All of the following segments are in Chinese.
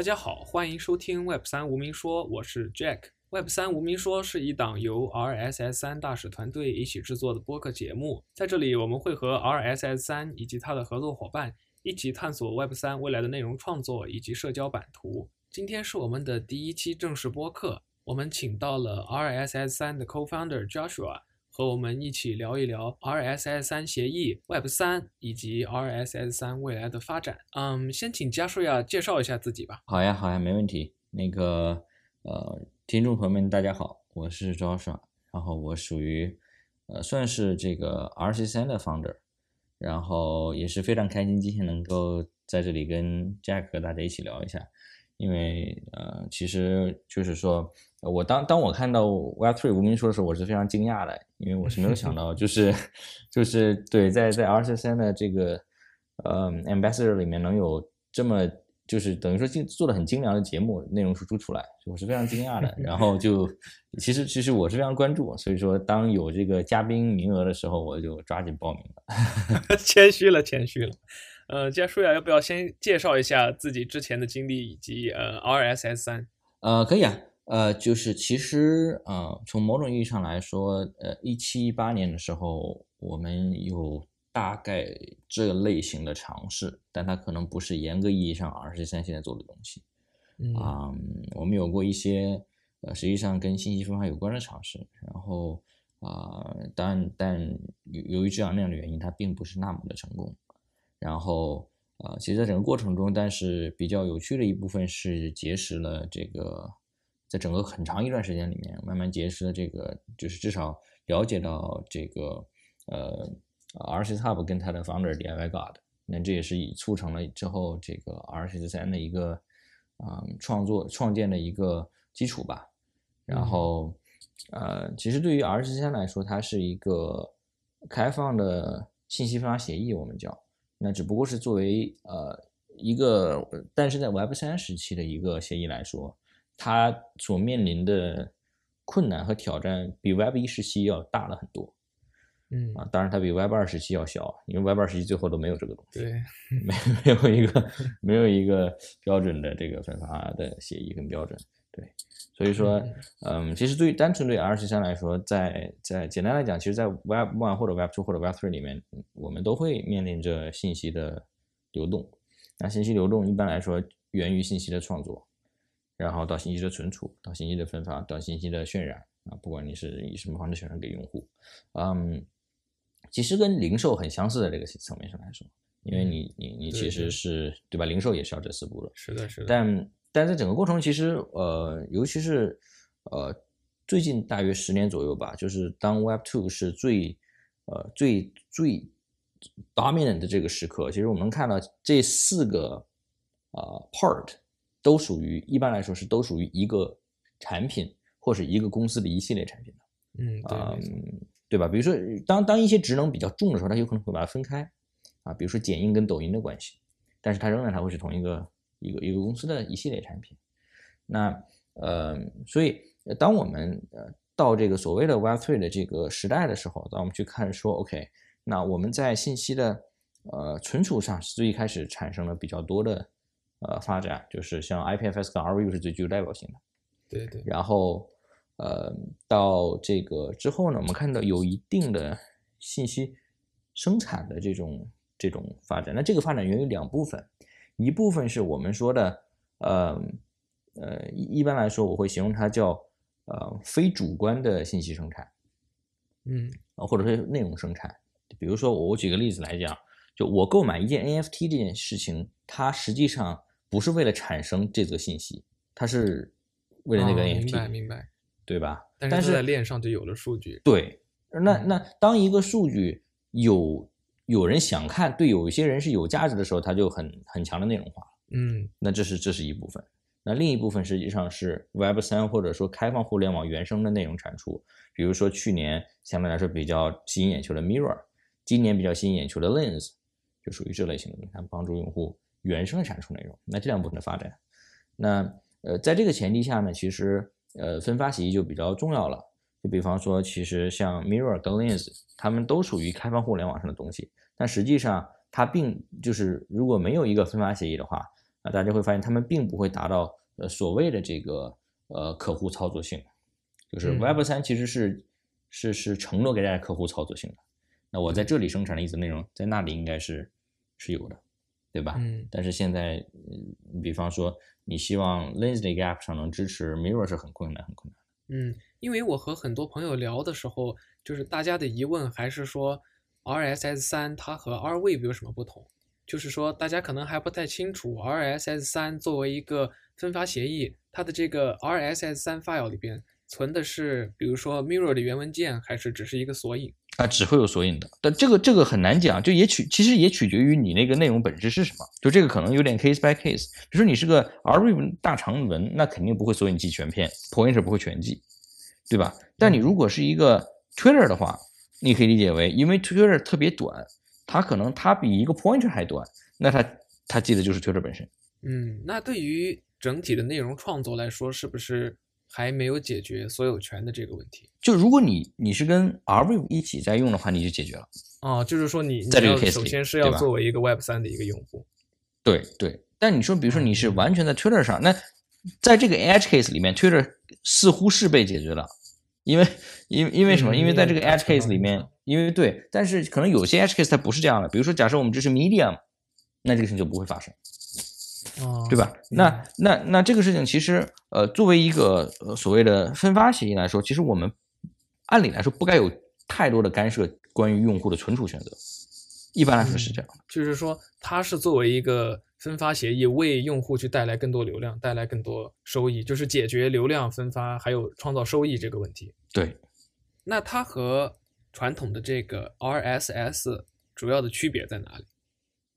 大家好，欢迎收听 Web 三无名说，我是 Jack。Web 三无名说是一档由 RSS 三大使团队一起制作的播客节目，在这里我们会和 RSS 三以及它的合作伙伴一起探索 Web 三未来的内容创作以及社交版图。今天是我们的第一期正式播客，我们请到了 RSS 三的 Co-founder Joshua 和我们一起聊一聊 RSS 三协议、Web 三以及 RSS 三未来的发展。嗯，先请 Joshua 介绍一下自己吧。好呀，好呀，没问题。那个呃。听众朋友们，大家好，我是 Joshua，然后我属于呃算是这个 RC3 的 founder，然后也是非常开心今天能够在这里跟 Jack 和大家一起聊一下，因为呃其实就是说我当当我看到 Web3 无名说的时候，我是非常惊讶的，因为我是没有想到就是就是对在在 r c c 的这个呃 ambassador 里面能有这么。就是等于说精做的很精良的节目内容输出出来，我是非常惊讶的。然后就其实其实我是非常关注，所以说当有这个嘉宾名额的时候，我就抓紧报名了。谦虚了，谦虚了。呃，既然舒雅，要不要先介绍一下自己之前的经历以及呃 RSS 三？呃，可以啊。呃，就是其实呃，从某种意义上来说，呃，一七一八年的时候，我们有。大概这类型的尝试，但它可能不是严格意义上 R 十三现在做的东西。啊，我们有过一些呃，实际上跟信息分发有关的尝试，然后啊，但但由由于这样那样的原因，它并不是那么的成功。然后啊，其实在整个过程中，但是比较有趣的一部分是结识了这个，在整个很长一段时间里面，慢慢结识了这个，就是至少了解到这个呃。R C Hub 跟它的 founder DIY God，那这也是以促成了之后这个 R C 三的一个啊创作创建的一个基础吧。然后呃，其实对于 R C 三来说，它是一个开放的信息分发协议，我们叫那只不过是作为呃一个，但是在 Web 三时期的一个协议来说，它所面临的困难和挑战比 Web 一时期要大了很多。嗯啊，当然它比 Web 二时期要小，因为 Web 二时期最后都没有这个东西，对，没没有一个 没有一个标准的这个分发的协议跟标准，对，所以说，嗯，其实对于单纯对 R 十三来说，在在简单来讲，其实，在 Web one 或者 Web two 或者 Web three 里面，我们都会面临着信息的流动。那信息流动一般来说源于信息的创作，然后到信息的存储，到信息的分发，到信息的渲染啊，不管你是以什么方式渲染给用户，嗯。其实跟零售很相似的这个层面上来说，因为你你你其实是对吧？零售也是要这四步的。是的，是的。但但在整个过程，其实呃，尤其是呃最近大约十年左右吧，就是当 Web Two 是最呃最最 dominant 的这个时刻，其实我们能看到这四个呃 part 都属于一般来说是都属于一个产品或是一个公司的一系列产品的。嗯，对。对吧？比如说，当当一些职能比较重的时候，它有可能会把它分开，啊，比如说剪映跟抖音的关系，但是它仍然它会是同一个一个一个公司的一系列产品。那呃，所以当我们呃到这个所谓的 Web3 的这个时代的时候，当我们去看说，OK，那我们在信息的呃存储上是最开始产生了比较多的呃发展，就是像 IPFS 跟 RView 是最具有代表性的。对对。然后。呃，到这个之后呢，我们看到有一定的信息生产的这种这种发展。那这个发展源于两部分，一部分是我们说的，呃呃，一般来说我会形容它叫呃非主观的信息生产，嗯，或者说内容生产。比如说我我举个例子来讲，就我购买一件 NFT 这件事情，它实际上不是为了产生这则信息，它是为了那个 NFT。明白，明白。对吧？但是在链上就有了数据。对，那那当一个数据有有人想看，对有一些人是有价值的时候，它就很很强的内容化。嗯，那这是这是一部分。那另一部分实际上是 Web 三或者说开放互联网原生的内容产出，比如说去年相对来说比较吸引眼球的 Mirror，今年比较吸引眼球的 Lens，就属于这类型的，它帮助用户原生的产出内容。那这两部分的发展，那呃，在这个前提下呢，其实。呃，分发协议就比较重要了。就比方说，其实像 Mirror 跟 Lens，它们都属于开放互联网上的东西。但实际上，它并就是如果没有一个分发协议的话，那，大家会发现他们并不会达到呃所谓的这个呃客户操作性，就是嗯 Web 三其实是是是承诺给大家客户操作性的。那我在这里生产的一则内容，在那里应该是是有的，对吧？嗯但是现在，比方说，你希望 Lens 这个 app 上能支持 Mirror 是很困难，很困难。嗯，因为我和很多朋友聊的时候，就是大家的疑问还是说，RSS 三它和 RWave 有什么不同？就是说大家可能还不太清楚，RSS 三作为一个分发协议，它的这个 RSS 三 file 里边存的是，比如说 Mirror 的原文件，还是只是一个索引？啊，只会有索引的，但这个这个很难讲，就也取其实也取决于你那个内容本质是什么，就这个可能有点 case by case。比如说你是个 RWave 大长文，那肯定不会索引记全篇，pointer 不会全记，对吧？但你如果是一个 Twitter 的话，你可以理解为，因为 Twitter 特别短，它可能它比一个 pointer 还短，那它它记的就是 Twitter 本身。嗯，那对于整体的内容创作来说，是不是还没有解决所有权的这个问题？就如果你你是跟 RWave 一起在用的话，你就解决了。哦，就是说你在这个 case 里首先是要作为一个 Web 三的一个用户，对对，但你说，比如说你是嗯完全在 Twitter 上，那在这个 edge case 里面，Twitter 似乎是被解决了，因为因为因为什么？嗯因为在这个 edge 传 case 里面因为对，但是可能有些 edge case 它不是这样的，比如说假设我们支持 Medium，那这个事情就不会发生，哦对吧？那那那这个事情其实呃，作为一个呃所谓的分发协议来说，其实我们按理来说不该有太多的干涉关于用户的存储选择，一般来说是这样的。就是说，它是作为一个分发协议，为用户去带来更多流量，带来更多收益，就是解决流量分发还有创造收益这个问题。对，那它和传统的这个 RSS 主要的区别在哪里？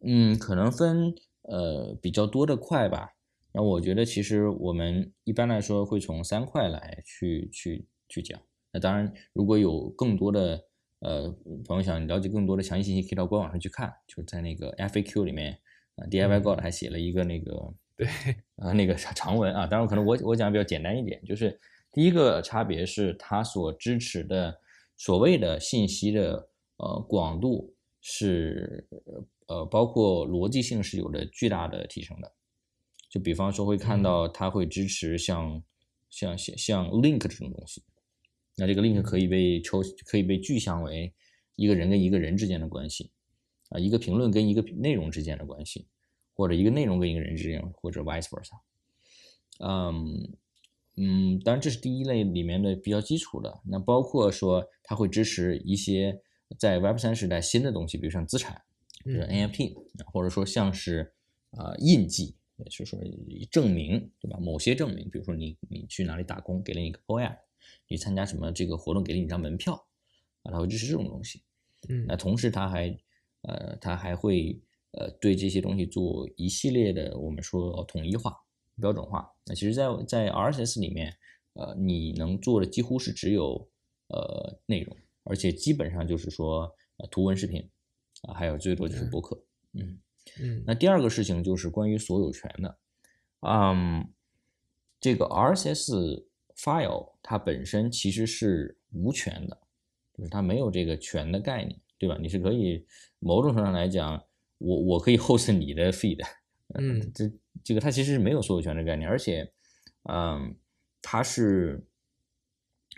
嗯，可能分呃比较多的块吧。那我觉得其实我们一般来说会从三块来去去去讲。那当然，如果有更多的呃朋友想了解更多的详细信息，可以到官网上去看，就是在那个 FAQ 里面啊，DIY God 还写了一个那个对，啊那个长长文啊。当然，可能我我讲的比较简单一点，就是第一个差别是它所支持的所谓的信息的呃广度是呃包括逻辑性是有着巨大的提升的。就比方说会看到它会支持像像像像 link 这种东西，那这个 link 可以被抽可以被具象为一个人跟一个人之间的关系啊，一个评论跟一个内容之间的关系，或者一个内容跟一个人之间，或者 vice versa。嗯嗯，当然这是第一类里面的比较基础的。那包括说它会支持一些在 Web 三时代新的东西，比如像资产，比如说嗯 NFT，或者说像是啊、呃印记，也就是说证明，对吧？某些证明，比如说你你去哪里打工，给了你一个 OAP，你参加什么这个活动，给了你一张门票，啊，它会支持这种东西。嗯那同时，它还呃，它还会呃对这些东西做一系列的我们说统一化、标准化。那其实在，在 RSS 里面，呃，你能做的几乎是只有呃内容，而且基本上就是说呃图文视频啊，还有最多就是博客。嗯，嗯那第二个事情就是关于所有权的，嗯，这个 RSS file 它本身其实是无权的，就是它没有这个权的概念，对吧？你是可以某种程度上来讲，我我可以 host 你的 feed，呃 嗯这这个它其实是没有所有权的概念，而且，嗯，它是，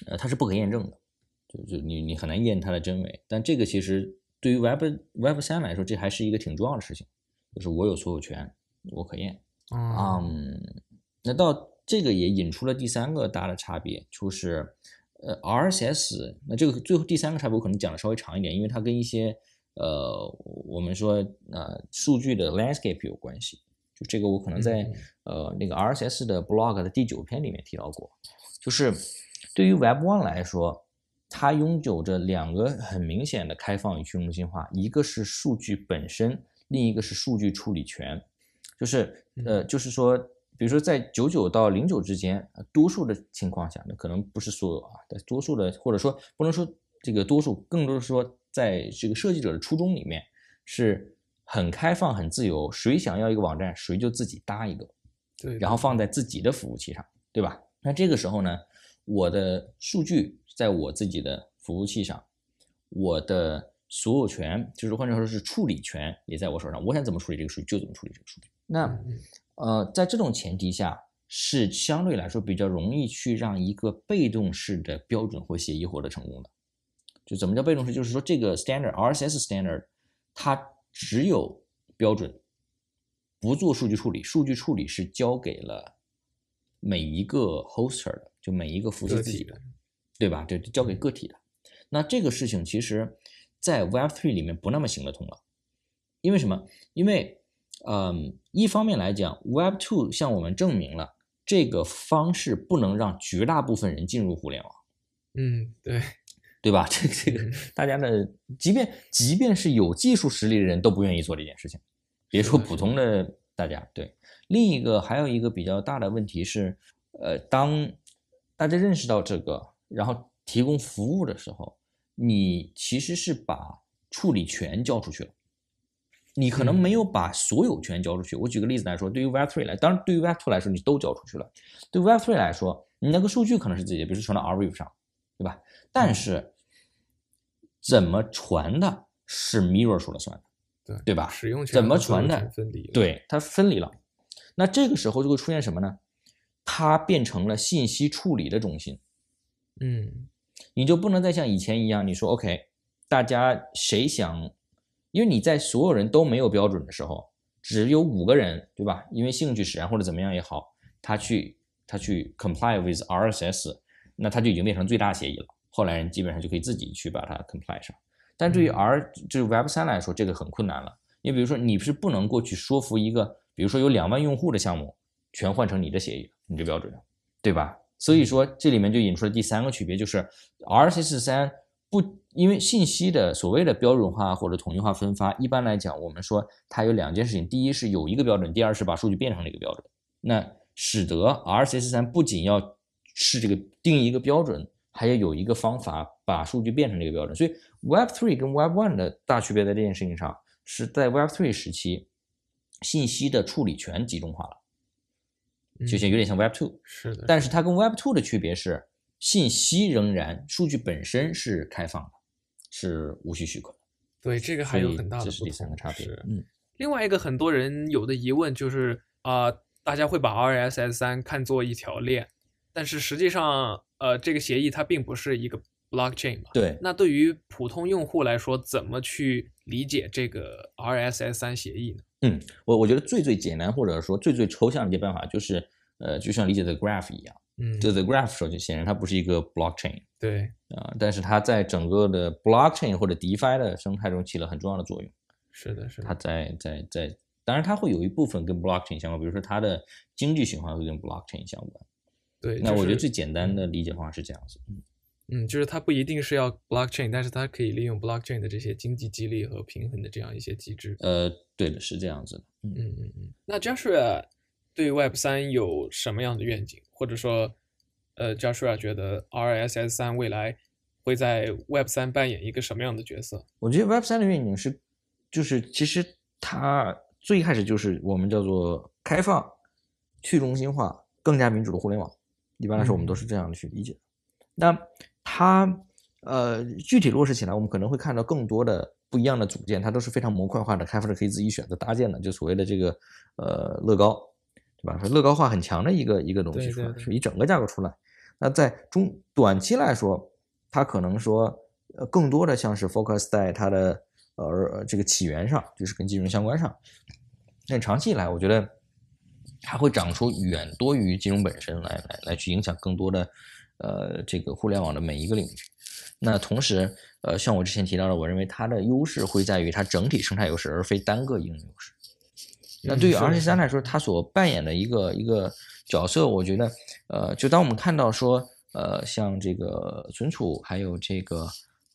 呃，它是不可验证的，就就你你很难验它的真伪。但这个其实对于 Web Web 三来说，这还是一个挺重要的事情，就是我有所有权，我可验。啊嗯，那到这个也引出了第三个大的差别，就是呃 RSS，那这个最后第三个差别我可能讲的稍微长一点，因为它跟一些呃我们说呃数据的 landscape 有关系。就这个我可能在、嗯呃那个 RSS 的 blog 的第九篇里面提到过，就是对于 Web One 来说，它拥有着两个很明显的开放与去中心化，一个是数据本身，另一个是数据处理权。就是呃，就是说，比如说在九九到零九之间，呃多数的情况下，那可能不是所有啊，但多数的或者说不能说这个多数，更多的说在这个设计者的初衷里面是很开放、很自由，谁想要一个网站，谁就自己搭一个。对，然后放在自己的服务器上，对吧？那这个时候呢，我的数据在我自己的服务器上，我的所有权，就是换句话说是处理权也在我手上，我想怎么处理这个数据就怎么处理这个数据。那嗯呃，在这种前提下，是相对来说比较容易去让一个被动式的标准或协议获得成功的。就怎么叫被动式？就是说这个 standard RSS standard 它只有标准，不做数据处理，数据处理是交给了每一个 hoster 的，就每一个服务器自己的，对吧？这，交给个体的。那这个事情其实，在 Web3 里面不那么行得通了，因为什么？因为，嗯，一方面来讲，Web2 向我们证明了这个方式不能让绝大部分人进入互联网。嗯，对，对吧？这这个，大家的，即便即便是有技术实力的人都不愿意做这件事情，别说普通的大家。对，另一个还有一个比较大的问题是，呃，当大家认识到这个，然后提供服务的时候。你其实是把处理权交出去了，你可能没有把所有权交出去。我举个例子来说，对于 Web3 来，当然对于 Web2 来说，你都交出去了。对 Web3 来说，你那个数据可能是自己的，比如说传到 Arweave 上，对吧？但是怎么传的是 Mirror 说了算的，对对吧？使用权怎么传的分离，对它分离了。那这个时候就会出现什么呢？它变成了信息处理的中心。嗯。你就不能再像以前一样，你说 OK，大家谁想？因为你在所有人都没有标准的时候，只有五个人，对吧？因为兴趣使然或者怎么样也好，他去他去 comply with RSS，那他就已经变成最大协议了。后来人基本上就可以自己去把它 comply 上。但对于 R 就是 Web 三来说，这个很困难了。你比如说，你是不能过去说服一个，比如说有两万用户的项目，全换成你的协议，你的标准，对吧？所以说，这里面就引出了第三个区别，就是 RSS 三不因为信息的所谓的标准化或者统一化分发，一般来讲，我们说它有两件事情：第一是有一个标准，第二是把数据变成了一个标准。那使得 RSS 三不仅要是这个定义一个标准，还要有一个方法把数据变成这个标准。所以 Web three 跟 Web one 的大区别在这件事情上，是在 Web three 时期，信息的处理权集中化了。就像有点像 Web Two，是的，但是它跟 Web Two 的区别是，信息仍然数据本身是开放的，是无需许可。对，这个还有很大的这是第三个差别。嗯，另外一个很多人有的疑问就是啊，大家会把 RSS 三看作一条链，但是实际上，呃，这个协议它并不是一个 blockchain 嘛。对。那对于普通用户来说，怎么去理解这个 RSS 三协议呢？嗯，我我觉得最最简单或者说最最抽象的一些办法就是，呃，就像理解 the graph 一样，嗯，就 the graph 首先显然它不是一个 blockchain，对，啊，但是它在整个的 blockchain 或者 DeFi 的生态中起了很重要的作用。是的，是的。它在在在，当然它会有一部分跟 blockchain 相关，比如说它的经济循环会跟 blockchain 相关。对，那我觉得最简单的理解方法是这样子，嗯。嗯，就是它不一定是要 blockchain，但是它可以利用 blockchain 的这些经济激励和平衡的这样一些机制。呃，对的，是这样子的。嗯嗯嗯嗯。那 Joshua 对 Web 三有什么样的愿景？或者说，呃，Joshua 觉得 RSS 三未来会在 Web 三扮演一个什么样的角色？我觉得 Web 三的愿景是，就是其实它最开始就是我们叫做开放、去中心化、更加民主的互联网。一般来说，我们都是这样的去理解。那它呃具体落实起来，我们可能会看到更多的不一样的组件，它都是非常模块化的，开发者可以自己选择搭建的，就所谓的这个呃乐高，对吧？乐高化很强的一个一个东西出来，是一整个架构出来。那在中短期来说，它可能说呃更多的像是 focus 在它的呃这个起源上，就是跟金融相关上。但长期以来，我觉得它会长出远多于金融本身来来来去影响更多的。呃，这个互联网的每一个领域，那同时，呃，像我之前提到的，我认为它的优势会在于它整体生态优势，而非单个应用优势。那对于 R C 三来说，它所扮演的一个一个角色，我觉得，呃，就当我们看到说，呃，像这个存储，还有这个，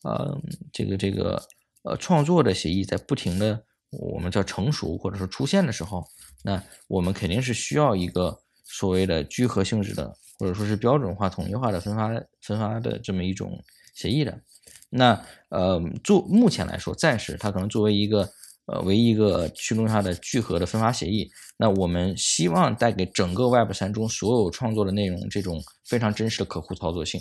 呃，这个这个，呃，创作的协议在不停的我们叫成熟或者说出现的时候，那我们肯定是需要一个所谓的聚合性质的。或者说是标准化、统一化的分发分发的这么一种协议的，那呃，做目前来说，暂时它可能作为一个呃唯一一个去中心化的聚合的分发协议，那我们希望带给整个 Web 三中所有创作的内容这种非常真实的可互操作性，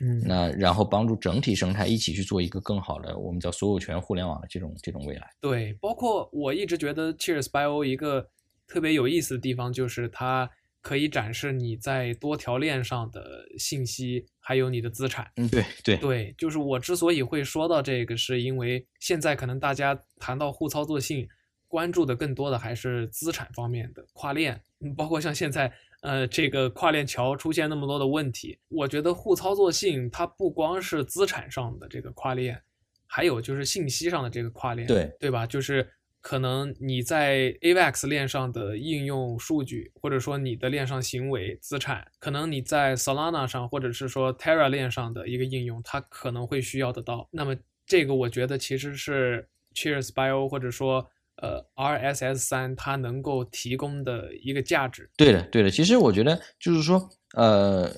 嗯，那然后帮助整体生态一起去做一个更好的我们叫所有权互联网的这种这种未来。对，包括我一直觉得 Cheers Bio 一个特别有意思的地方就是它可以展示你在多条链上的信息，还有你的资产。嗯，对对对，就是我之所以会说到这个，是因为现在可能大家谈到互操作性，关注的更多的还是资产方面的跨链，嗯包括像现在呃这个跨链桥出现那么多的问题，我觉得互操作性它不光是资产上的这个跨链，还有就是信息上的这个跨链，对对吧？就是可能你在 AVAX 链上的应用数据，或者说你的链上行为资产，可能你在 Solana 上或者是说 Terra 链上的一个应用，它可能会需要得到。那么这个我觉得其实是 Cheers Bio 或者说呃 RSS 三它能够提供的一个价值。对的对的。其实我觉得就是说，呃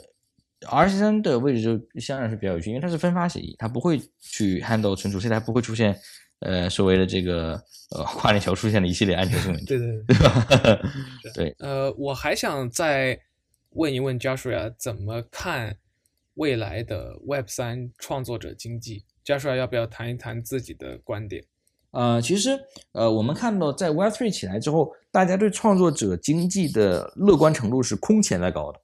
，R 十三的位置就相对来说比较有趣，因为它是分发协议，它不会去 handle 存储，所以它不会出现呃是为了这个呃跨链桥出现的一系列安全性问题，对对对。对呃，我还想再问一问 Joshua 怎么看未来的 Web 三创作者经济？Joshua 要不要谈一谈自己的观点？呃，其实呃，我们看到在 Web Three 起来之后，大家对创作者经济的乐观程度是空前的高的。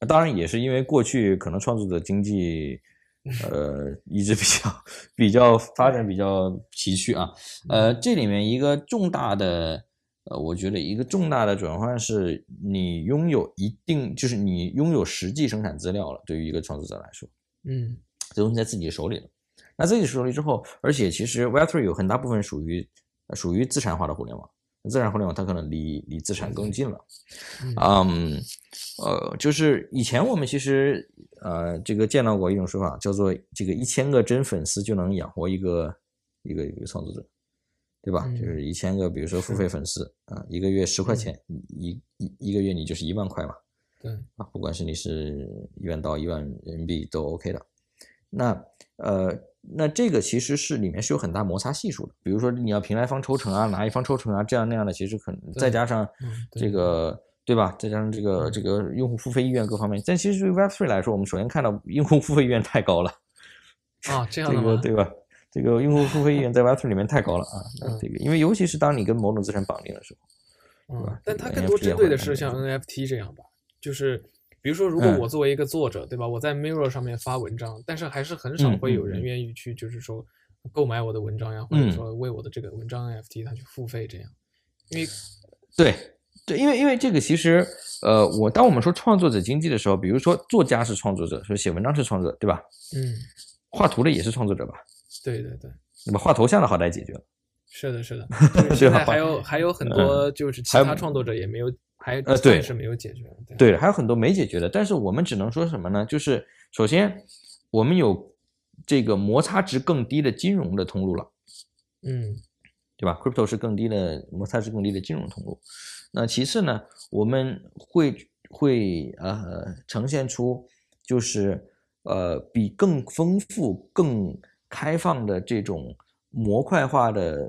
呃当然，也是因为过去可能创作者经济，呃，一直比较比较发展比较崎岖啊。呃，这里面一个重大的，呃，我觉得一个重大的转换是你拥有一定，就是你拥有实际生产资料了，对于一个创作者来说。嗯这东西在自己手里了。那自己手里之后，而且其实 Web3 有很大部分属于呃属于资产化的互联网，自然互联网它可能离离资产更近了。嗯嗯，呃，就是以前我们其实呃这个见到过一种说法，叫做这个一千个真粉丝就能养活一个一个一个创作者，对吧？嗯就是一千个，比如说付费粉丝啊，一个月十块钱，一一一个月你就是一万块嘛。对，啊，不管是你是一万到一万人民币都 OK 的。那呃，那这个其实是里面是有很大摩擦系数的。比如说你要平台方抽成啊，哪一方抽成啊，这样那样的，其实可能再加上这个对吧？再加上这个嗯这个用户付费意愿各方面，但其实对于 Web3 来说，我们首先看到 用户付费意愿太高了，啊，这 样这的吗？个对吧？这个用户付费意愿在 Web3 里面太高了啊。嗯这个因为尤其是当你跟某种资产绑定的时候，嗯但它更多针对的是像 NFT 这样吧，就是比如说，如果嗯我作为一个作者，对吧？我在 Mirror 上面发文章，但是还是很少嗯会有人愿意去，就是说购买我的文章呀，或者嗯说为我的这个文章 NFT 它去付费这样，因为对对，因为因为这个其实，呃，我当我们说创作者经济的时候，比如说作家是创作者，说写文章是创作者，对吧？嗯，画图的也是创作者吧？对对对。那么？画头像的好歹解决了，是的，是的，现在还有还有很多就是其他创作者也没有，还呃对暂时没有解决。对对，还有很多没解决的，但是我们只能说什么呢？就是首先我们有这个摩擦值更低的金融的通路了。嗯对吧？crypto 是更低的摩擦是更低的金融通路。那其次呢，我们会会呃呈现出就是呃比更丰富、更开放的这种模块化的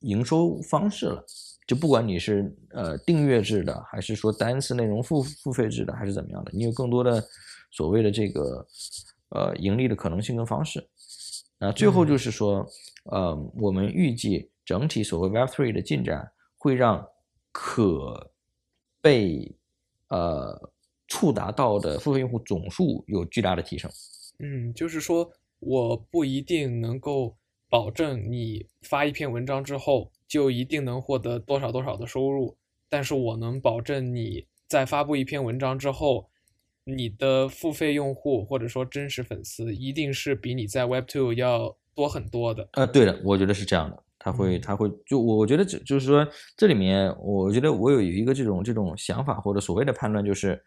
营收方式了。就不管你是呃订阅制的，还是说单次内容付付费制的，还是怎么样的，你有更多的所谓的这个呃盈利的可能性跟方式。那最后就是说，呃，我们预计整体所谓 Web3 的进展会让可被呃触达到的付费用户总数有巨大的提升。嗯，就是说我不一定能够保证你发一篇文章之后就一定能获得多少多少的收入，但是我能保证你在发布一篇文章之后，你的付费用户或者说真实粉丝一定是比你在 Web Two 要多很多的。呃，对的，我觉得是这样的，他会嗯他会就我觉得这就是说这里面，我觉得我有一个这种这种想法或者所谓的判断，就是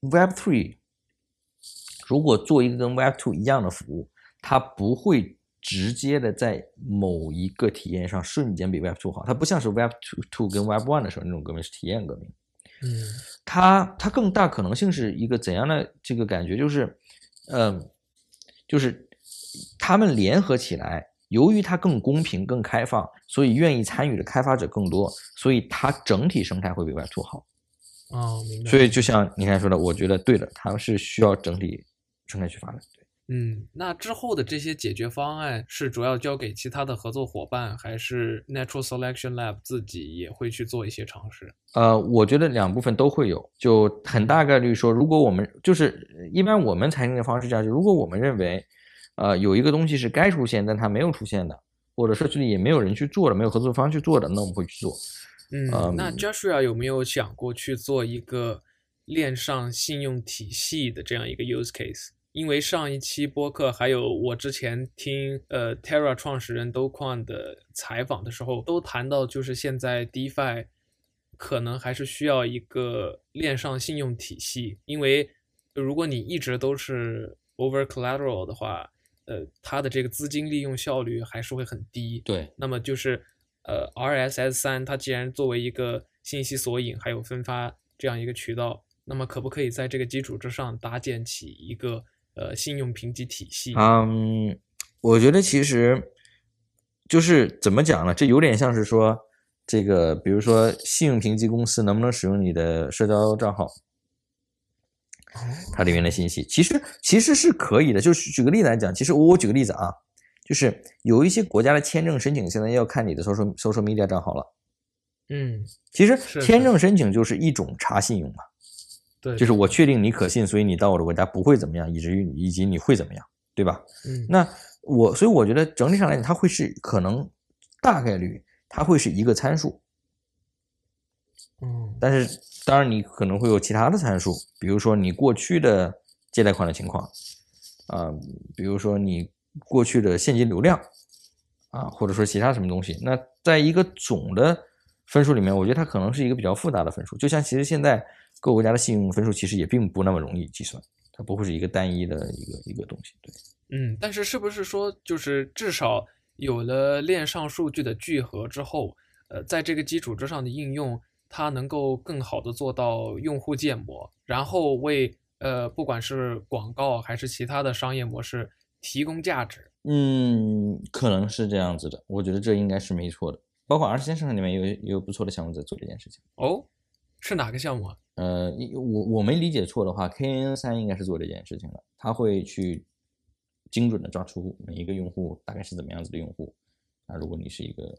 ，Web Three 如果做一个跟 Web Two 一样的服务，它不会直接的在某一个体验上瞬间比 Web Two 好，它不像是 Web Two Two 跟 Web One 的时候那种革命是体验革命。嗯它它更大可能性是一个怎样的这个感觉？就是，嗯，就是他们联合起来，由于它更公平、更开放，所以愿意参与的开发者更多，所以它整体生态会比 Web2 好。哦，明白。所以就像你刚才说的，我觉得对的，它是需要整体生态去发展。嗯，那之后的这些解决方案是主要交给其他的合作伙伴，还是 Natural Selection Lab 自己也会去做一些尝试？呃，我觉得两部分都会有，就很大概率说，如果我们就是一般我们采用的方式这样，就如果我们认为，呃，有一个东西是该出现但它没有出现的，或者社区里也没有人去做的，没有合作方去做的，那我们会去做。嗯，那 Joshua 有没有想过去做一个链上信用体系的这样一个 use case？因为上一期播客，还有我之前听呃 Terra 创始人 Do Kwon 的采访的时候，都谈到，就是现在 DeFi 可能还是需要一个链上信用体系，因为如果你一直都是 over collateral 的话，呃，它的这个资金利用效率还是会很低。对，那么就是呃 RSS 三，它既然作为一个信息索引还有分发这样一个渠道，那么可不可以在这个基础之上搭建起一个？呃，信用评级体系。嗯，我觉得其实就是怎么讲呢？这有点像是说，这个比如说信用评级公司能不能使用你的社交账号，它里面的信息，其实其实是可以的。就是举个例子来讲，其实我我举个例子啊，就是有一些国家的签证申请现在要看你的 social social media 账号了。嗯，其实签证申请就是一种查信用嘛。对，就是我确定你可信，所以你到我的国家不会怎么样，以至于以及你会怎么样，对吧？嗯，那我所以我觉得整体上来讲，它会是可能大概率它会是一个参数。但是当然你可能会有其他的参数，比如说你过去的借贷款的情况，啊，比如说你过去的现金流量，啊，或者说其他什么东西。那在一个总的分数里面，我觉得它可能是一个比较复杂的分数，就像其实现在。各国家的信用分数其实也并不那么容易计算，它不会是一个单一的一个一个东西。对，嗯，但是是不是说，就是至少有了链上数据的聚合之后，呃，在这个基础之上的应用，它能够更好的做到用户建模，然后为呃不管是广告还是其他的商业模式提供价值？嗯，可能是这样子的，我觉得这应该是没错的。包括二十先生里面有也有不错的项目在做这件事情。哦。是哪个项目啊？呃，我我没理解错的话，KN 三应该是做这件事情的。他会去精准的抓出每一个用户大概是怎么样子的用户。那如果你是一个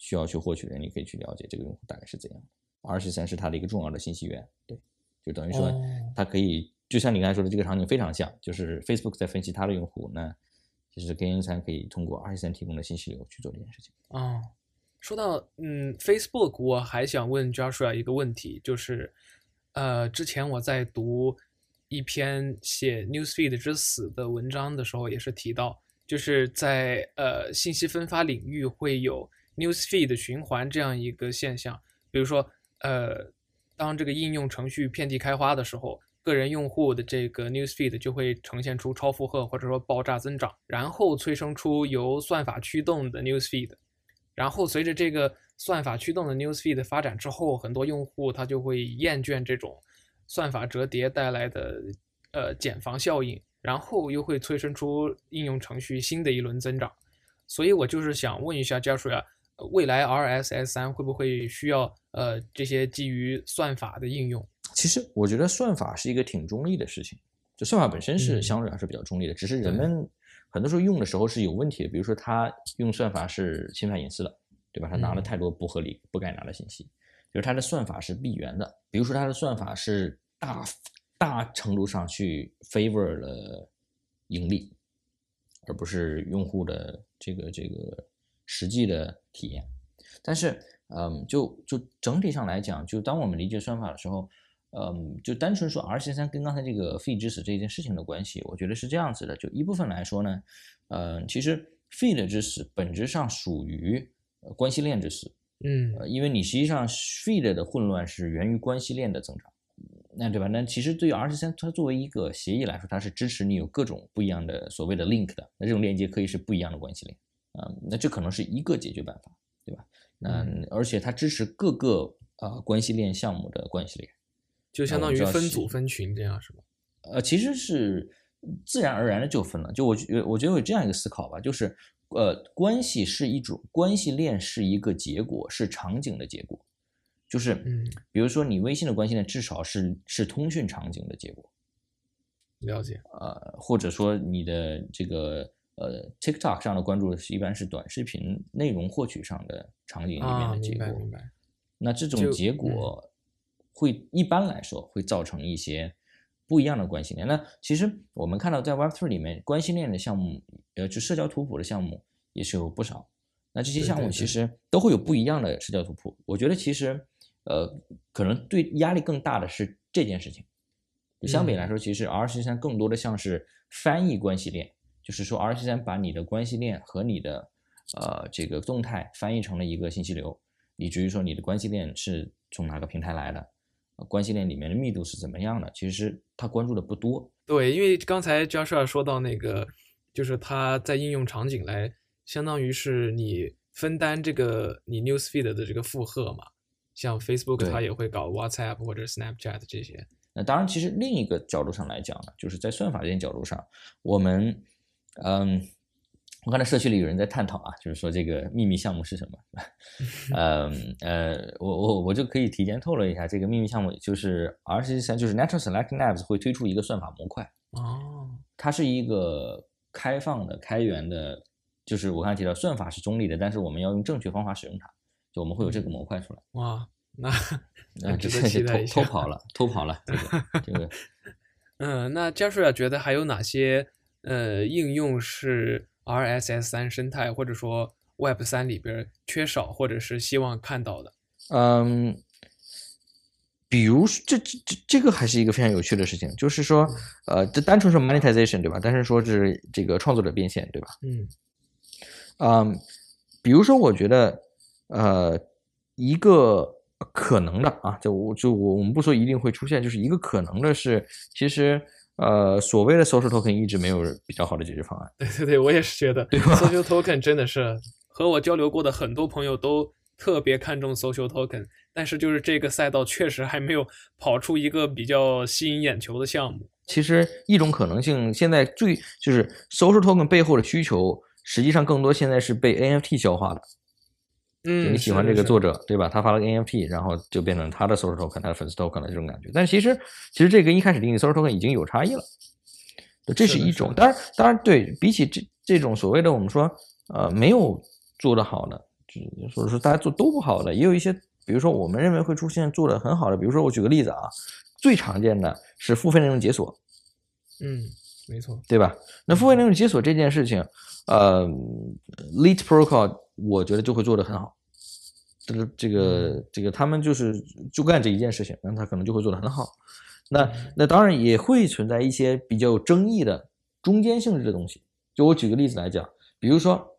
需要去获取的人，你可以去了解这个用户大概是怎样的。二十三是它的一个重要的信息源，对，就等于说它可以，就像你刚才说的这个场景非常像，就是 Facebook 在分析它的用户，那其实 KN 三可以通过 R 十三提供的信息流去做这件事情。啊。说到嗯，Facebook，我还想问 Joshua 一个问题，就是，呃，之前我在读一篇写 Newsfeed 之死的文章的时候，也是提到，就是在呃信息分发领域会有 Newsfeed 循环这样一个现象，比如说，呃，当这个应用程序遍地开花的时候，个人用户的这个 Newsfeed 就会呈现出超负荷或者说爆炸增长，然后催生出由算法驱动的 Newsfeed。然后随着这个算法驱动的 newsfeed 的发展之后，很多用户他就会厌倦这种算法折叠带来的呃减防效应，然后又会催生出应用程序新的一轮增长。所以我就是想问一下教授呀，未来 RSS 三会不会需要呃这些基于算法的应用？其实我觉得算法是一个挺中立的事情，就算法本身是相对来说比较中立的，只是人们。很多时候用的时候是有问题的，比如说他用算法是侵犯隐私的，对吧？他拿了太多不合理、不该拿的信息，就是他的算法是闭源的。比如说他的算法是大大程度上去 favor 了盈利，而不是用户的这个这个实际的体验。但是，嗯，就就整体上来讲，就当我们理解算法的时候。嗯，就单纯说 R C 三跟刚才这个 feed 之死这件事情的关系，我觉得是这样子的。就一部分来说呢，嗯，其实 feed 之死本质上属于关系链知识。嗯，呃，因为你实际上 feed 的混乱是源于关系链的增长，那对吧？那其实对于 R 十三，它作为一个协议来说，它是支持你有各种不一样的所谓的 link 的。那这种链接可以是不一样的关系链，啊，那这可能是一个解决办法，对吧？那而且它支持各个啊关系链项目的关系链。就相当于分组分群这样是吧？呃，其实是自然而然的就分了。就我觉我觉得有这样一个思考吧，就是呃，关系是一种关系链，是一个结果，是场景的结果。就是嗯，比如说你微信的关系链，至少是是通讯场景的结果。了解。呃，或者说你的这个呃 TikTok 上的关注是一般是短视频内容获取上的场景里面啊，的结果。明白明白。那这种结果会一般来说会造成一些不一样的关系链。那其实我们看到在 Web3 里面关系链的项目，呃，就社交图谱的项目也是有不少。那这些项目其实都会有不一样的社交图谱。我觉得其实呃，可能对压力更大的是这件事情。相比来嗯说，其实 R 十三更多的像是翻译关系链，就是说 R 十三把你的关系链和你的呃这个动态翻译成了一个信息流，以至于说你的关系链是从哪个平台来的，呃关系链里面的密度是怎么样的，其实他关注的不多。对，因为刚才 Joshua 说到那个，就是他在应用场景来，相当于是你分担这个你 newsfeed 的这个负荷嘛。像 Facebook 它也会搞 WhatsApp 或者 Snapchat 这些。那当然，其实另一个角度上来讲呢，就是在算法这些角度上，我们，嗯，我看到社区里有人在探讨啊，就是说这个秘密项目是什么？嗯呃，我我我就可以提前透露一下，这个秘密项目就是 R 十三，就是 Natural Selecting Labs 会推出一个算法模块，哦，它是一个开放的、开源的，就是我刚才提到算法是中立的，但是我们要用正确方法使用它，就我们会有这个模块出来。哇，那 啊，很值得这个是期待偷偷跑了，偷跑了，这个 这个。嗯，那 Joshua 觉得还有哪些呃应用是 RSS 三生态或者说 Web 三里边缺少或者是希望看到的？嗯，比如这这这这个还是一个非常有趣的事情，就是说，呃，这单纯是 monetization 对吧？但是说是这个创作者变现对吧？嗯嗯，比如说我觉得，呃，一个可能的啊，就我就我我们不说一定会出现，就是一个可能的是，其实呃，所谓的 social token 一直没有比较好的解决方案。对对对，我也是觉得对 social token 真的是和我交流过的很多朋友都特别看重 social token，但是就是这个赛道确实还没有跑出一个比较吸引眼球的项目。其实一种可能性，现在最就是 social token 背后的需求，实际上更多现在是被 NFT 消化的。就嗯，你喜欢这个作者，对吧？他发了个 NFT，然后就变成他的 social token，他的粉丝 token 的这种感觉。但是其实，其实这跟一开始定义 social token 已经有差异了。这是一种当然，当然对比起这这种所谓的我们说呃没有做得好的，就是或者说大家做都不好的，也有一些，比如说我们认为会出现做得很好的，比如说我举个例子啊，最常见的是付费内容解锁，嗯，没错。对吧？那付费内容解锁这件事情，呃，Lit Protocol 我觉得就会做得很好。这个这个这个，他们就是就干这一件事情，那他可能就会做得很好。那那当然也会存在一些比较有争议的中间性质的东西。就我举个例子来讲，比如说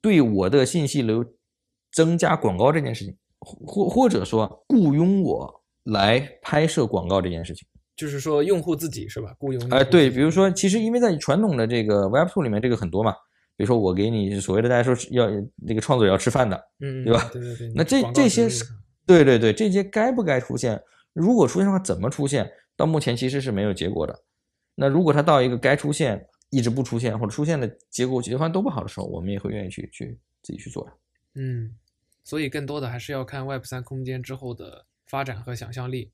对我的信息流增加广告这件事情，或或者说雇佣我来拍摄广告这件事情。就是说用户自己是吧？雇佣用哎，对，比如说，其实因为在传统的这个 Web Two 里面，这个很多嘛。比如说，我给你所谓的大家说要那个创作者要吃饭的，嗯，对吧对对对，那这这些是对对对，这些该不该出现？如果出现的话，怎么出现？到目前其实是没有结果的。那如果它到一个该出现一直不出现，或者出现的结果解决方案都不好的时候，我们也会愿意去去自己去做的。嗯，所以更多的还是要看 Web 三空间之后的发展和想象力。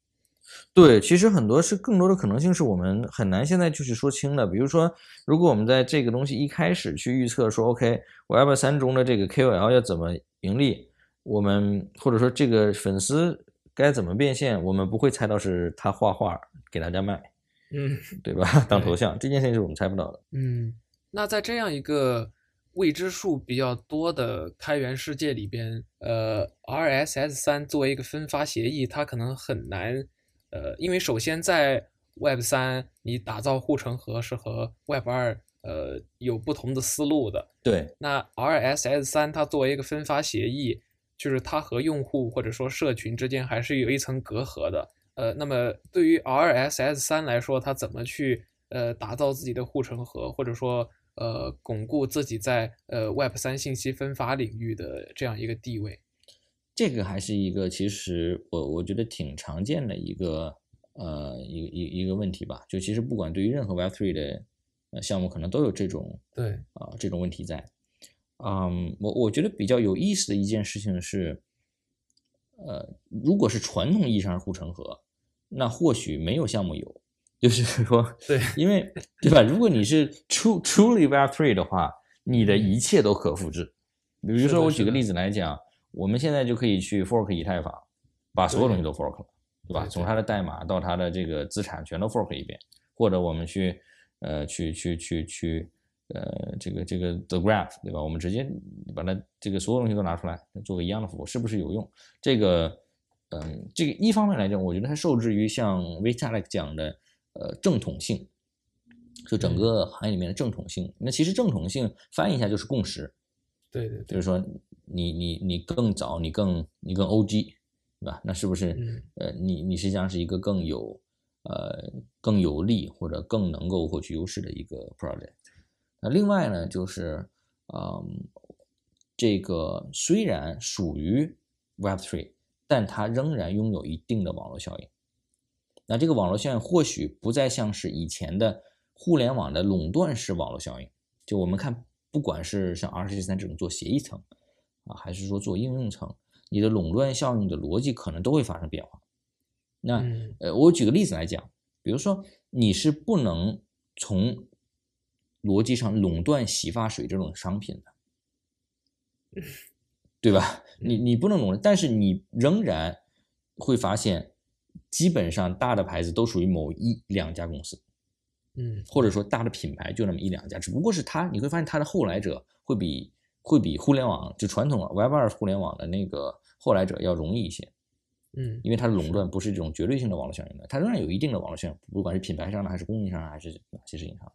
对，其实很多是更多的可能性是我们很难现在就是说清的。比如说，如果我们在这个东西一开始去预测说，OK，Web 三中的这个 KOL 要怎么盈利，我们或者说这个粉丝该怎么变现，我们不会猜到是他画画给大家卖，嗯对吧？当头像这件事情是我们猜不到的。嗯，那在这样一个未知数比较多的开源世界里边，呃，RSS 三作为一个分发协议，它可能很难，呃，因为首先在 Web 三，你打造护城河是和 Web 二呃有不同的思路的。对，那 RSS 三它作为一个分发协议，就是它和用户或者说社群之间还是有一层隔阂的。呃，那么对于 RSS 三来说，它怎么去呃打造自己的护城河，或者说呃巩固自己在呃 Web 三信息分发领域的这样一个地位？这个还是一个其实我我觉得挺常见的一个呃一一一个问题吧。就其实不管对于任何 Web3 的呃项目，可能都有这种对，啊、这种问题在。嗯，我我觉得比较有意思的一件事情是，呃，如果是传统意义上的护城河，那或许没有项目有，就是说，对，因为对吧？如果你是 true truly Web three 的话，你的一切都可复制。比如说，我举个例子来讲，我们现在就可以去 fork 以太坊，把所有东西都 fork 了，对吧？从它的代码到它的这个资产，全都 fork 一遍。或者我们去呃去去去去呃这个这个 the graph 对吧？我们直接把它这个所有东西都拿出来做个一样的服务，是不是有用？这个嗯，这个一方面来讲，我觉得它受制于像 Vitalik 讲的呃正统性，就整个行业里面的正统性。那其实正统性翻译一下就是共识。对对，就是说你你你更早，你更你更 OG，对吧？那是不是呃你你实际上是一个更有呃更有利或者更能够获取优势的一个 project？那另外呢，就是嗯这个虽然属于 Web3，但它仍然拥有一定的网络效应。那这个网络效应或许不再像是以前的互联网的垄断式网络效应，就我们看。不管是像 R C 三这种做协议层啊，还是说做应用层，你的垄断效应的逻辑可能都会发生变化。那呃，我举个例子来讲，比如说你是不能从逻辑上垄断洗发水这种商品的，对吧？你你不能垄断，但是你仍然会发现，基本上大的牌子都属于某一两家公司。嗯，或者说大的品牌就那么一两家，只不过是它，你会发现它的后来者会比会比互联网就传统 Web 二互联网的那个后来者要容易一些。嗯，因为它的垄断不是这种绝对性的网络效应的，它仍然有一定的网络效应，不管是品牌上的还是供应商还是哪些事情上的。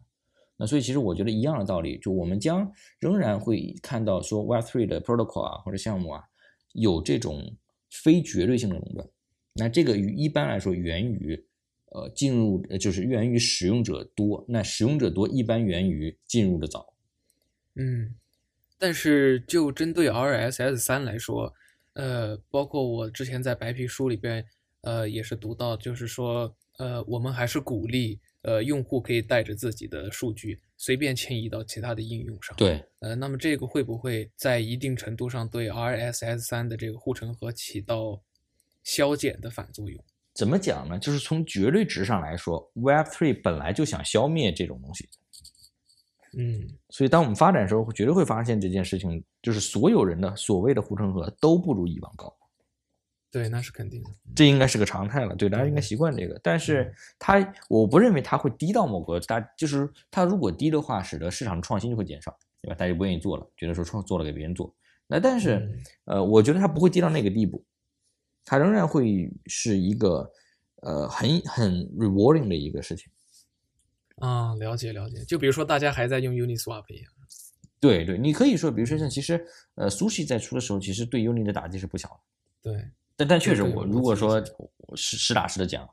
那所以其实我觉得一样的道理，就我们将仍然会看到说 Web three 的 protocol 啊或者项目啊有这种非绝对性的垄断。那这个一般来说源于。呃，进入呃就是源于使用者多，那使用者多一般源于进入的早。嗯，但是就针对 RSS 三来说，呃，包括我之前在白皮书里边，呃，也是读到，就是说，呃，我们还是鼓励，呃，用户可以带着自己的数据随便迁移到其他的应用上。对，呃，那么这个会不会在一定程度上对 RSS 三的这个护城河起到消减的反作用？怎么讲呢？就是从绝对值上来说，Web3 本来就想消灭这种东西。嗯，所以当我们发展的时候，绝对会发现这件事情，就是所有人的所谓的护城河都不如以往高。对，那是肯定的，这应该是个常态了。对，大家应该习惯这个。但是它，我不认为它会低到某个大，就是它如果低的话，使得市场创新就会减少，对吧？大家不愿意做了，觉得说创做了给别人做。那但是，呃，我觉得它不会低到那个地步。它仍然会是一个，呃，很很 rewarding 的一个事情。啊，了解了解。就比如说，大家还在用 Uniswap 一样。对对，你可以说，比如说像其实，呃，Sushi 在出的时候，其实对 Uni 的打击是不小的。对。但但确实，我如果说实实打实的讲，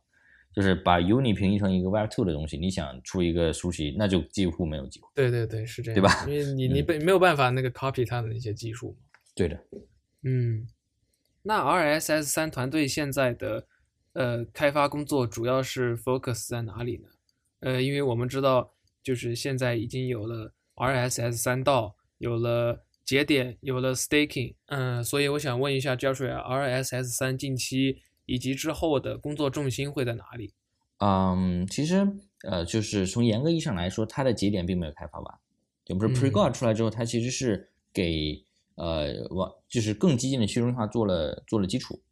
就是把 Uni 平移成一个 Web Two 的东西，你想出一个 Sushi，那就几乎没有机会。对对对，是这样，对吧？因为你 你没没有办法那个 copy 它的那些技术。对的。嗯。那 RSS 三团队现在的呃开发工作主要是 focus 在哪里呢？呃，因为我们知道，就是现在已经有了 RSS 三道，有了节点，有了 staking，嗯，所以我想问一下 Joshua，RSS 三近期以及之后的工作重心会在哪里？嗯，其实呃，就是从严格意义上来说，它的节点并没有开发完，就不是 Pregod 出来之后，它其实是给。呃，往就是更激进的去中心化做了做了基础，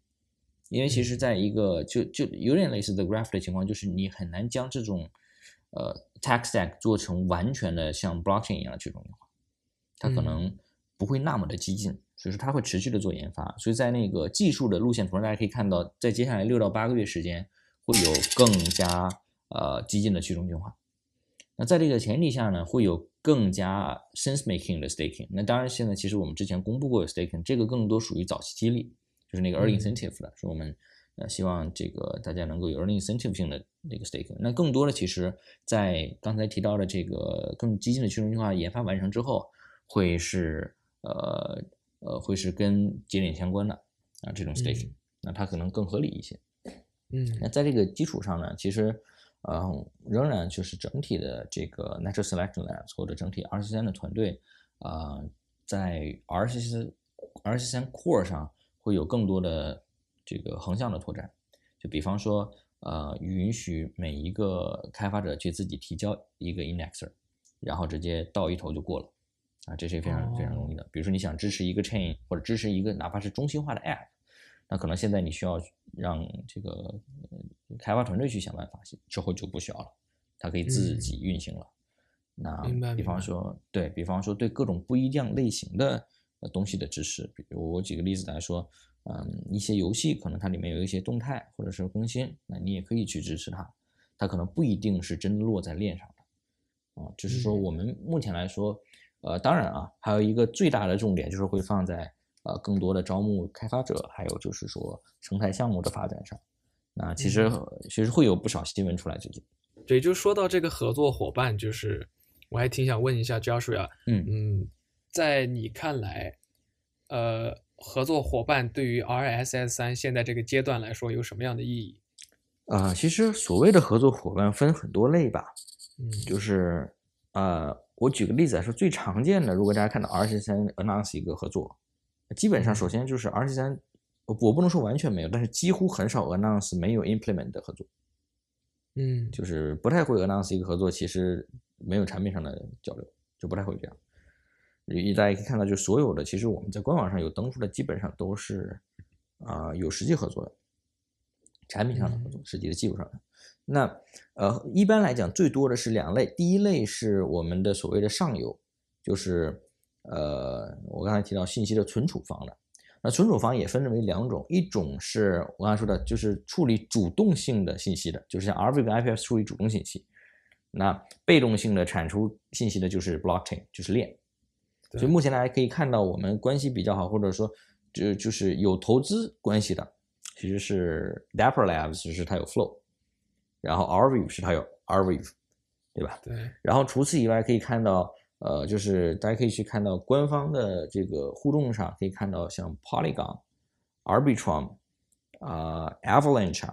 因为其实在一个就就有点类似的 graph 的情况，就是你很难将这种呃 tech stack 做成完全的像 blockchain 一样的去中心化，它可能不会那么的激进，所以说它会持续的做研发，所以在那个技术的路线图上，大家可以看到，在接下来六到八个月时间会有更加呃激进的去中心化。那在这个前提下呢，会有更加 sense making 的 staking。那当然，现在其实我们之前公布过 staking，这个更多属于早期激励，就是那个 early incentive 的，是我们呃希望这个大家能够有 incentive 性的那个 staking。那更多的其实，在刚才提到的这个更激进的去中心化研发完成之后，会是呃呃会是跟节点相关的啊这种 staking，那它可能更合理一些。嗯，那在这个基础上呢，其实。呃，仍然就是整体的这个 Natural Selection Labs 或者整体 R C 三的团队，啊，在 R C 三 R C 三 Core 上会有更多的这个横向的拓展。就比方说，呃允许每一个开发者去自己提交一个 indexer，然后直接到一头就过了。啊，这是非常非常容易的。比如说你想支持一个 chain 或者支持一个哪怕是中心化的 app，那可能现在你需要让这个开发团队去想办法，之后就不需要了，它可以自己运行了。那比方说，对比方说对各种不一样类型的东西的支持，比如我举个例子来说，嗯，一些游戏可能它里面有一些动态或者是更新，那你也可以去支持它，它可能不一定是真的落在链上的，啊，就是说我们目前来说。呃，当然啊，还有一个最大的重点就是会放在呃更多的招募开发者，还有就是说生态项目的发展上。那其实其实会有不少新闻出来最近。对，就说到这个合作伙伴，就是我还挺想问一下 Joshua，嗯嗯，在你看来，呃，合作伙伴对于 RSS 三现在这个阶段来说有什么样的意义？啊，其实所谓的合作伙伴分很多类吧，嗯，就是呃。我举个例子来说，最常见的，如果大家看到 RSS 三 announce 一个合作，基本上首先就是 RSS 三，我不能说完全没有，但是几乎很少 announce 没有 implement 的合作，嗯，就是不太会 announce 一个合作，其实没有产品上的交流，就不太会这样。大家可以看到，就所有的，其实我们在官网上有登出的，基本上都是啊有实际合作的，产品上的合作，实际的技术上的。那呃，一般来讲，最多的是两类。第一类是我们的所谓的上游，就是呃，我刚才提到信息的存储方的。那存储方也分为两种，一种是我刚才说的，就是处理主动性的信息的，就是像 Arweave 跟 IPS 处理主动信息。那被动性的产出信息的，就是 Blockchain，就是链。所以目前大家可以看到，我们关系比较好，或者说就就是有投资关系的，其实是 Dapper Labs，就是它有 Flow。然后 Arweave 是它有 Arweave，对吧？对。然后除此以外，可以看到，呃，就是大家可以去看到官方的这个互动上，可以看到像 Polygon、Arbitrum 啊、Avalanche、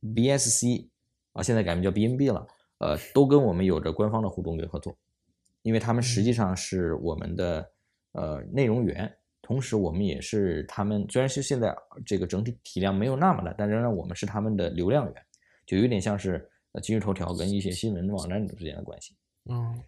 BSC 啊，现在改名叫 BNB 了，呃，都跟我们有着官方的互动跟合作，因为他们实际上是我们的呃内容源，同时我们也是他们，虽然是现在这个整体体量没有那么大，但仍然我们是他们的流量源。就有点像是呃今日头条跟一些新闻网站之间的关系，嗯，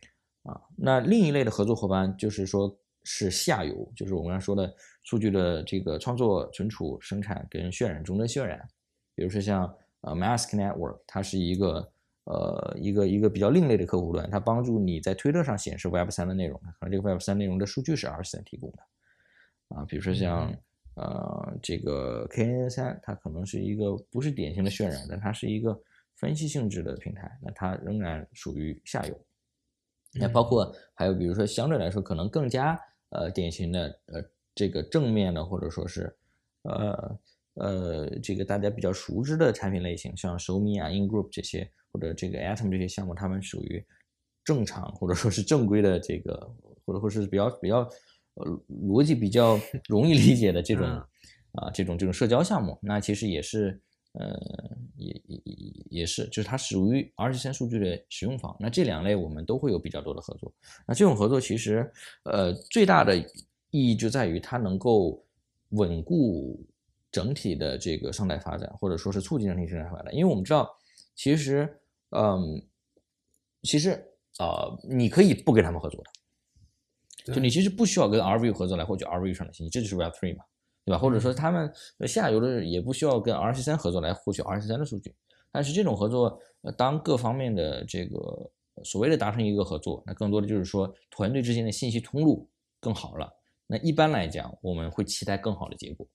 啊，那另一类的合作伙伴就是说是下游，就是我们刚才说的数据的这个创作、存储、生产跟渲染中的渲染，比如说像呃 Mask Network，它是一个呃一个一个比较另类的客户端，它帮助你在推特上显示 Web 三的内容，可能这个 Web 三内容的数据是 R 三提供的，啊，比如说像。呃，这个 KN 三它可能是一个不是典型的渲染，但它是一个分析性质的平台，那它仍然属于下游。那包括还有比如说相对来说可能更加呃典型的呃这个正面的或者说是呃呃这个大家比较熟知的产品类型，像 Showme 啊、InGroup 这些或者这个 Atom 这些项目，他们属于正常或者说是正规的这个或者说是比较比较。呃，逻辑比较 容易理解的这种啊，这种这种社交项目，那其实也是，呃，也也也也是，就是它属于 R 十三数据的使用方。那这两类我们都会有比较多的合作。那这种合作其实，呃，最大的意义就在于它能够稳固整体的这个生态发展，或者说是促进整体生态发展。因为我们知道，其实，嗯，其实啊，你可以不跟他们合作的。就你其实不需要跟 RV 合作来获取 RV 上的信息，这就是 Web Three 嘛，对吧？或者说他们下游的也不需要跟 RC 三合作来获取 RC 三的数据。但是这种合作，呃，当各方面的这个所谓的达成一个合作，那更多的就是说团队之间的信息通路更好了。那一般来讲，我们会期待更好的结果，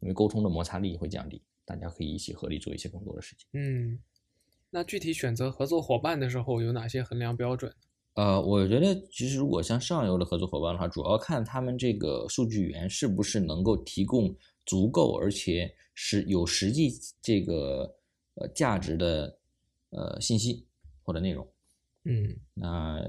因为沟通的摩擦力会降低，大家可以一起合力做一些更多的事情。嗯，那具体选择合作伙伴的时候有哪些衡量标准？呃，我觉得其实如果像上游的合作伙伴的话，主要看他们这个数据源是不是能够提供足够而且是有实际这个呃价值的呃信息或者内容。嗯，那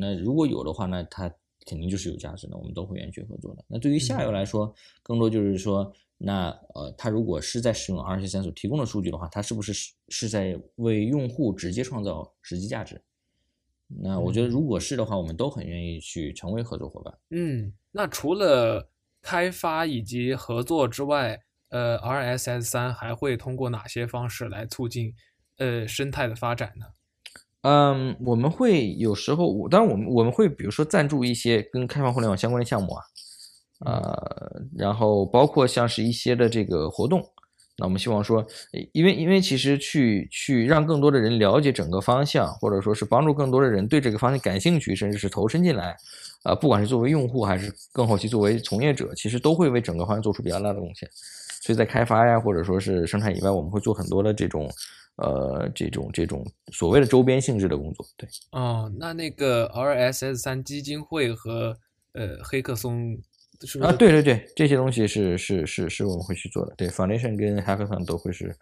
那如果有的话，那它肯定就是有价值的，我们都会愿意去合作的。那对于下游来说，更多就是说，那呃，它如果是在使用 R 十三所提供的数据的话，它是不是是是在为用户直接创造实际价值？那我觉得，如果是的话，我们都很愿意去成为合作伙伴。嗯，那除了开发以及合作之外，呃，RSS 三还会通过哪些方式来促进呃生态的发展呢？嗯，我们会有时候，我当然我们我们会比如说赞助一些跟开放互联网相关的项目啊，呃，然后包括像是一些的这个活动，那我们希望说，因为因为其实去去让更多的人了解整个方向，或者说是帮助更多的人对这个方向感兴趣，甚至是投身进来，啊，不管是作为用户还是更后期作为从业者，其实都会为整个方向做出比较大的贡献。所以在开发呀，或者说是生产以外，我们会做很多的这种。呃，这种这种所谓的周边性质的工作，对。哦，那那个 RSS 三基金会和呃黑客松是啊，对对对，这些东西是是是是我们会去做的。对，Foundation 跟 Hackathon 都会是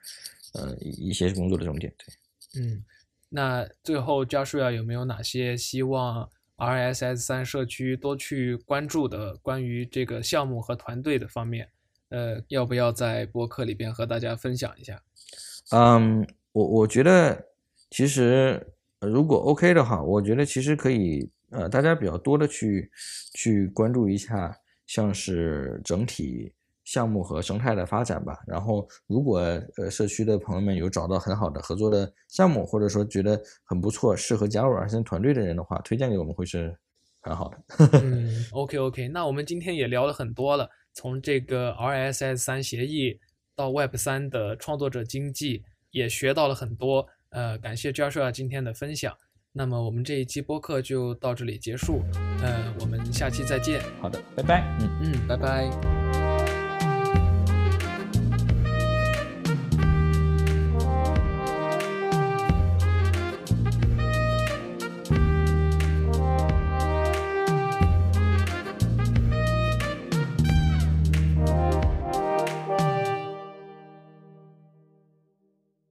呃一些工作的重点。对，嗯，那最后 Joshua 有没有哪些希望 RSS 三社区多去关注的关于这个项目和团队的方面？呃，要不要在博客里边和大家分享一下？嗯。我我觉得，其实如果 OK 的话，我觉得其实可以，呃，大家比较多的去去关注一下，像是整体项目和生态的发展吧。然后，如果呃社区的朋友们有找到很好的合作的项目，或者说觉得很不错，适合加入 R 三团队的人的话，推荐给我们会是很好的。嗯，OK OK，那我们今天也聊了很多了，从这个 RSS 三协议到 Web 三的创作者经济。也学到了很多，呃，感谢 Joshua 今天的分享。那么我们这一期播客就到这里结束，呃，我们下期再见。好的，拜拜。嗯嗯，拜拜。